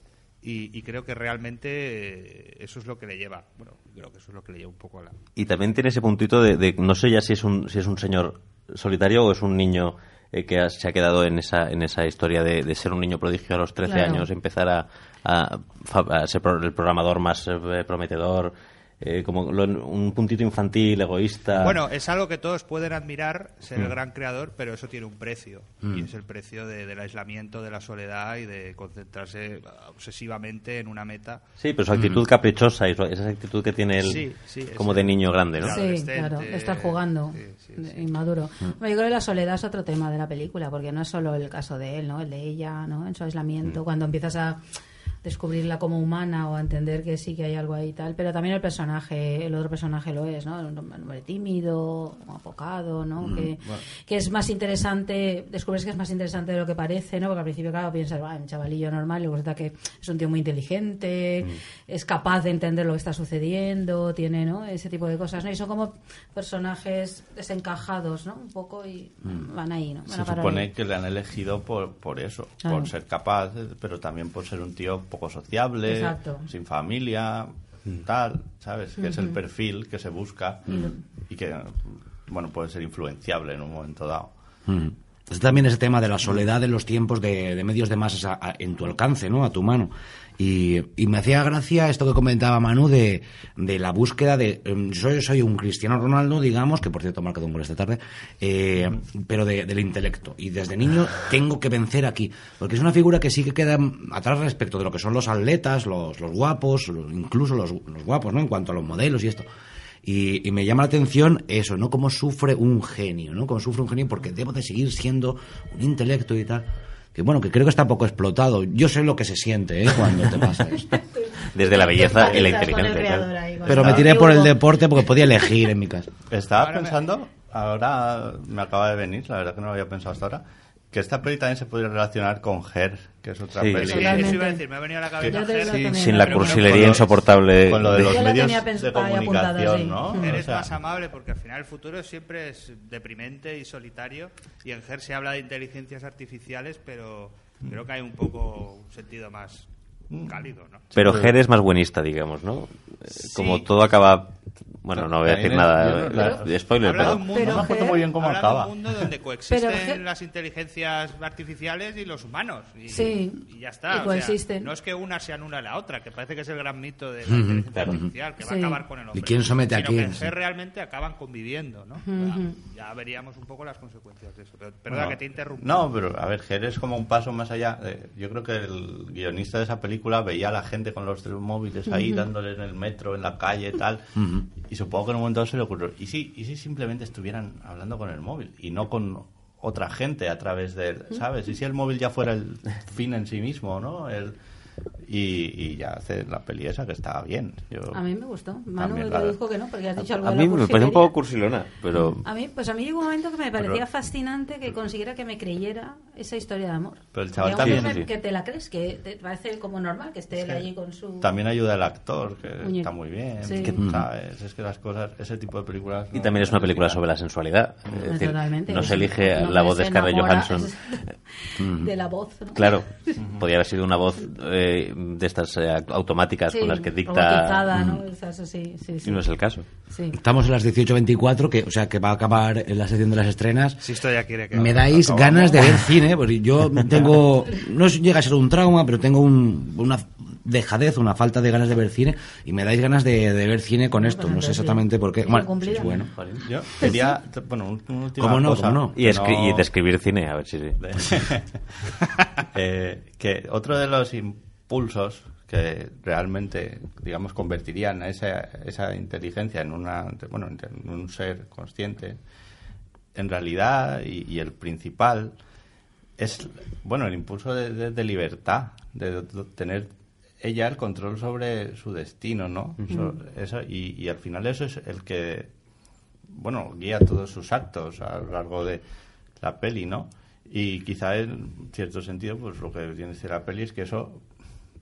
y, y creo que realmente eh, eso es lo que le lleva. Bueno, creo que eso es lo que le lleva un poco a la. Y también tiene ese puntito de, de- no sé ya si es un si es un señor solitario o es un niño eh, que ha- se ha quedado en esa en esa historia de, de ser un niño prodigio a los 13 Claro. años, empezar a, a a ser el programador más eh, prometedor, eh, como lo- un puntito infantil, egoísta. Bueno, es algo que todos pueden admirar, ser el Mm. gran creador, pero eso tiene un precio. Mm. Y es el precio de- del aislamiento, de la soledad y de concentrarse obsesivamente en una meta. sí, pero su actitud caprichosa y su- esa actitud que tiene él Sí, sí, como de niño grande, ¿no? Sí, claro, estar jugando, sí, sí, de- sí. inmaduro. Bueno, yo creo que la soledad es otro tema de la película, porque no es solo el caso de él, ¿no? El de ella, ¿no? En su aislamiento, cuando empiezas a descubrirla como humana o a entender que sí que hay algo ahí y tal, pero también el personaje, el otro personaje lo es, ¿no? Un hombre tímido, apocado, ¿no? que, que es más interesante, descubres que es más interesante de lo que parece, ¿no? Porque al principio, claro, piensas, va, un chavalillo normal, y luego resulta que es un tío muy inteligente, es capaz de entender lo que está sucediendo, tiene, ¿no? Ese tipo de cosas, ¿no? Y son como personajes desencajados, ¿no? Un poco y van ahí, ¿no? Van Se supone ahí. que le han elegido por, por eso, Claro. por ser capaz, pero también por ser un tío poco sociable, Exacto. sin familia, tal, ¿sabes? Que es el perfil que se busca y que, bueno, puede ser influenciable en un momento dado. Mm. Está también ese tema de la soledad en los tiempos de, de medios de masas a- a- en tu alcance, ¿no? A tu mano. Y, y me hacía gracia esto que comentaba Manu de, de la búsqueda de... em, Yo soy un Cristiano Ronaldo, digamos, que por cierto ha marcado un gol esta tarde, eh, pero de- del intelecto. Y desde niño tengo que vencer aquí. Porque es una figura que sí que queda atrás respecto de lo que son los atletas, los, los guapos, incluso los, los guapos, ¿no? En cuanto a los modelos y esto. Y, y me llama la atención eso, ¿no? Cómo sufre un genio, ¿no? Cómo sufre un genio porque debo de seguir siendo un intelecto y tal. Que bueno, que creo que está poco explotado. Yo sé lo que se siente, ¿eh? Cuando te pasa [laughs] esto. Desde la belleza y la inteligencia. Pero me tiré por el deporte porque podía elegir en mi caso. Estaba pensando, ahora me acaba de venir, la verdad que no lo había pensado hasta ahora, que esta peli también se podría relacionar con Her, que es otra Sí. peli. Sí, eso iba a decir, me ha venido a la cabeza Yo te Ger, lo también. Sin la cursilería con lo- insoportable. Con lo de los Yo medios de comunicación, sí. ¿no? Mm. Her O es sea, más amable porque al final el futuro siempre es deprimente y solitario y en Her se habla de inteligencias artificiales pero creo que hay un poco un sentido más cálido, ¿no? Pero Ger es más buenista, digamos, ¿no? Eh, Como todo acaba... Bueno, no voy a decir nada eh, de spoiler, Habla de pero... un mundo, Pero no me acuerdo Her- muy bien cómo habla de acaba. un mundo donde coexisten Pero las inteligencias artificiales y los humanos. Y, Sí, y ya está. y o sea, no es que una sea una a la otra, que parece que es el gran mito de la inteligencia artificial, que va Sí. a acabar con el hombre. ¿Y quién somete a quién? que Sí. Realmente acaban conviviendo, ¿no? Ujú. Ya veríamos un poco las consecuencias de eso. Pero, perdona Bueno, que te interrumpa. No, pero a ver, Her es como un paso más allá. de- yo creo que el guionista de esa película veía a la gente con los móviles ahí dándoles en el metro, en la calle, tal. Y supongo que en un momento dado se le ocurrió. ¿Y si, ¿Y si simplemente estuvieran hablando con el móvil y no con otra gente a través del. ¿Sabes? ¿Y si el móvil ya fuera el [laughs] fin en sí mismo, ¿no? El, y, y ya hace la peli esa que estaba bien. Yo, A mí me gustó. Manu te claro. dijo que no, porque has dicho algo A de mí la me parece un poco cursilona, pero... A mí, pues a mí llegó un momento que me parecía Pero- fascinante que consiguiera que me creyera esa historia de amor. Pero el chaval también- Sí, sí. que te la crees, que te parece como normal que esté él allí con su... También ayuda el actor, que Muñeco. está muy bien. Sí. que, ¿sabes? Es que las cosas, ese tipo de películas. Y no- también es una película sobre la sensualidad. Es decir, Totalmente. no se elige un la voz de Scarlett Johansson. de la voz. ¿no? Claro, podría haber sido una voz eh, de estas eh, automáticas Sí, con las que dicta... robotizada, ¿no? Sí, sí. Y no es el caso. Sí. Estamos en las 18.24, que, o sea, que va a acabar en la sección de las estrenas. Si esto ya quiere que... Me dais ganas de ver [laughs] cine, porque yo tengo, no llega a ser un trauma, pero tengo un- una dejadez, una falta de ganas de ver cine, y me dais ganas de, de ver cine con esto. pues No sé exactamente por qué. Bueno, es bueno. Yo quería. Bueno, un- una última ¿Cómo no? cosa. ¿Cómo no? Y, no- y de escribir cine, a ver si... [laughs] Eh, que otro de los impulsos que realmente, digamos, convertirían a esa, esa inteligencia en, una, bueno, en un ser consciente, en realidad, y, y el principal, es, bueno, el impulso de, de- de libertad, de, de tener ella el control sobre su destino, ¿no? So- eso, y, y al final eso es el que, bueno, guía todos sus actos a lo largo de la peli, ¿no? Y quizá en cierto sentido, pues lo que tiene que decir la peli es que eso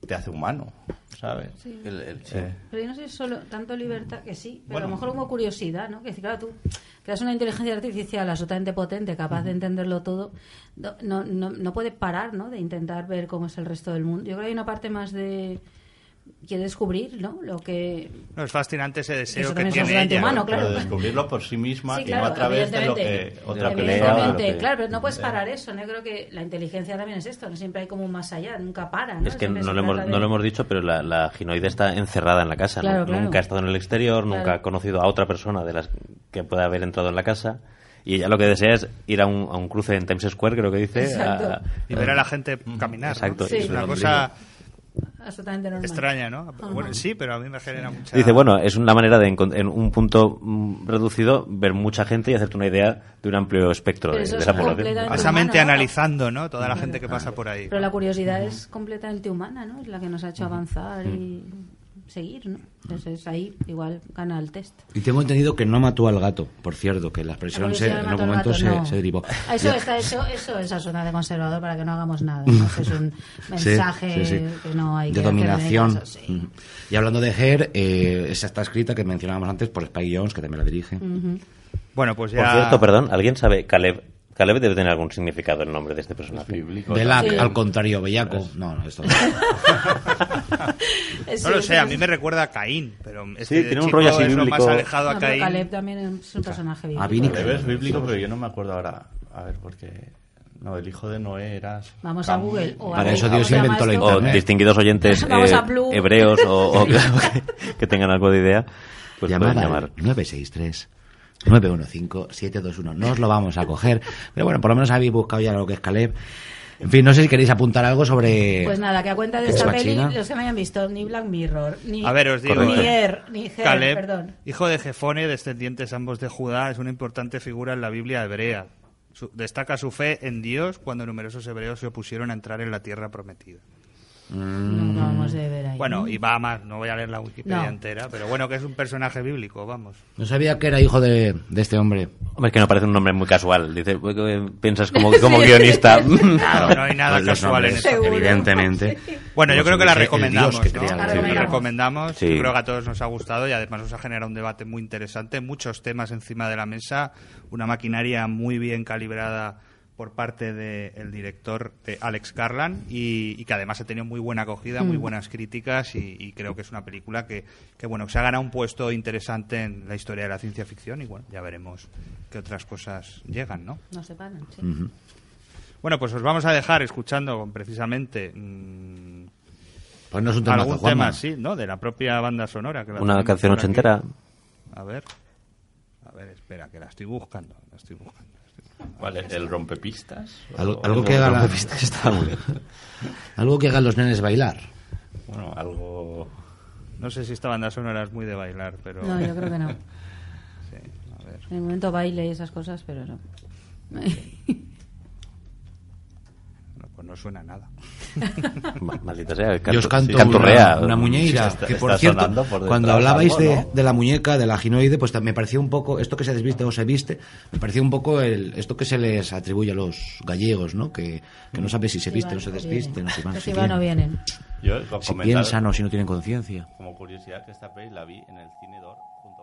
te hace humano, ¿sabes? Sí. El- el- Sí. Pero yo no sé solo tanto libertad que sí, pero Bueno. a lo mejor como curiosidad, ¿no? Que si, claro, tú creas una inteligencia artificial absolutamente potente, capaz de entenderlo todo, no, no, no, no puede parar, ¿no? De intentar ver cómo es el resto del mundo. Yo creo que hay una parte más de quiere descubrir, ¿no? Lo que No, es fascinante ese deseo que tiene ella. humano, claro. Pero descubrirlo por sí misma Sí, y no a través de lo que evidentemente. otra lo que claro, pero no puedes parar eso, ¿no? Yo creo que la inteligencia también es esto, no siempre hay como un más allá, nunca para, ¿no? Es que no lo, hemos, trata no de- lo hemos dicho, pero la, la ginoide está encerrada en la casa. ¿no? Claro, claro. Nunca ha estado en el exterior, nunca ha conocido a otra persona de las que pueda haber entrado en la casa. Y ella lo que desea es ir a un, a un cruce en Times Square, creo que dice. A- Y ver a la gente caminar. ¿no? Exacto. Sí. Es una cosa absolutamente normal. extraña, ¿no? Ajá. Bueno, sí, pero a mí me genera mucha... Dice, bueno, es una manera de, en un punto mm, reducido, ver mucha gente y hacerte una idea de un amplio espectro de, de la población. completamente- Esa mente humano, ¿no? analizando, ¿no? Toda la gente que pasa por ahí. Pero la curiosidad es completamente humana, ¿no? Es la que nos ha hecho avanzar y seguir, ¿no? Entonces ahí igual gana el test. Y tengo entendido que no mató al gato, por cierto, que la expresión se, en algún momento se, no. se derivó. Eso está hecho, eso es zona de conservador para que no hagamos nada. [laughs] ¿no? Eso es un mensaje sí, sí. que no hay de que dominación. caso, sí. Ujú. Y hablando de Her, eh, esa está escrita que mencionábamos antes por Spike Jones, que también la dirige. Bueno, pues ya... Por cierto, perdón, ¿alguien sabe? Caleb. Caleb debe tener algún significado el nombre de este personaje. bíblico. Belak, Sí. al contrario, bellaco. No, no, esto no. No lo sé, a mí me recuerda a Caín, pero Sí, tiene un rollo así es lo más bíblico. alejado a No, Caín. Caleb también es un personaje bíblico. Caleb es bíblico, pero yo no me acuerdo ahora. A ver, porque... No, el hijo de Noé era... Vamos a Google. O a Para eso ¿cómo Dios inventó la esto? O Internet. distinguidos oyentes eh, a hebreos o, o [laughs] que, que tengan algo de idea, pues Llamad pueden llamar. 963 915 721. No os lo vamos a coger. Pero bueno, por lo menos habéis buscado ya lo que es Caleb. En fin, no sé si queréis apuntar algo sobre. Pues nada, que a cuenta de esta peli, los que no hayan visto ni Black Mirror, ni, A ver, os digo, ni eh, Er, ni Her, Caleb, perdón. hijo de Jefone, descendientes ambos de Judá, es una importante figura en la Biblia hebrea. Su- destaca su fe en Dios cuando numerosos hebreos se opusieron a entrar en la tierra prometida. No acabamos de ver ahí. Bueno, y va más, no voy a leer la Wikipedia No. entera, pero bueno, que es un personaje bíblico, vamos. No sabía que era hijo de, de este hombre. Hombre, es que no parece un nombre muy casual. Dice, eh, piensas como, [laughs] como guionista. [laughs] Claro, no hay nada Pues casual en esto. Evidentemente. Bueno, yo creo que la recomendamos, que La la recomendamos. Sí. Yo creo que a todos nos ha gustado y además nos ha generado un debate muy interesante, muchos temas encima de la mesa, una maquinaria muy bien calibrada por parte del director de Alex Garland y, y que además ha tenido muy buena acogida, muy buenas críticas y, y creo que es una película que, que, bueno que se ha ganado un puesto interesante en la historia de la ciencia ficción y bueno ya veremos qué otras cosas llegan, ¿no? No se paran, sí. Bueno, pues os vamos a dejar escuchando precisamente mm, Pues no es un tema algún tema, sí, ¿no? De la propia banda sonora. Que la Una canción aquí. ochentera. A ver. A ver, espera, que la estoy buscando. La estoy buscando. ¿Cuál es? ¿El rompepistas? Algo, O- algo el que haga la- rompepistas está muy bien. algo que hagan los nenes bailar. Bueno, algo... No sé si esta banda sonora es muy de bailar, pero. No, yo creo que no. [laughs] Sí, a ver. En el momento baile y esas cosas, pero no. No, pues no suena a nada. [laughs] Ma- Maldita sea, el Yo canto, os canto sí, canturrea. una, una muñeira, Está- que por cierto, por cuando hablabais algo, de, ¿no? de la muñeca, de la ginoide, pues me parecía un poco, esto que se desviste o se viste, me parecía un poco el, esto que se les atribuye a los gallegos, ¿no? Que, que no sabes si se visten o se desvisten, o si van, si van o vienen. Yo, si piensan o si no tienen conciencia. Como curiosidad, que esta peli la vi en el Cine Dor junto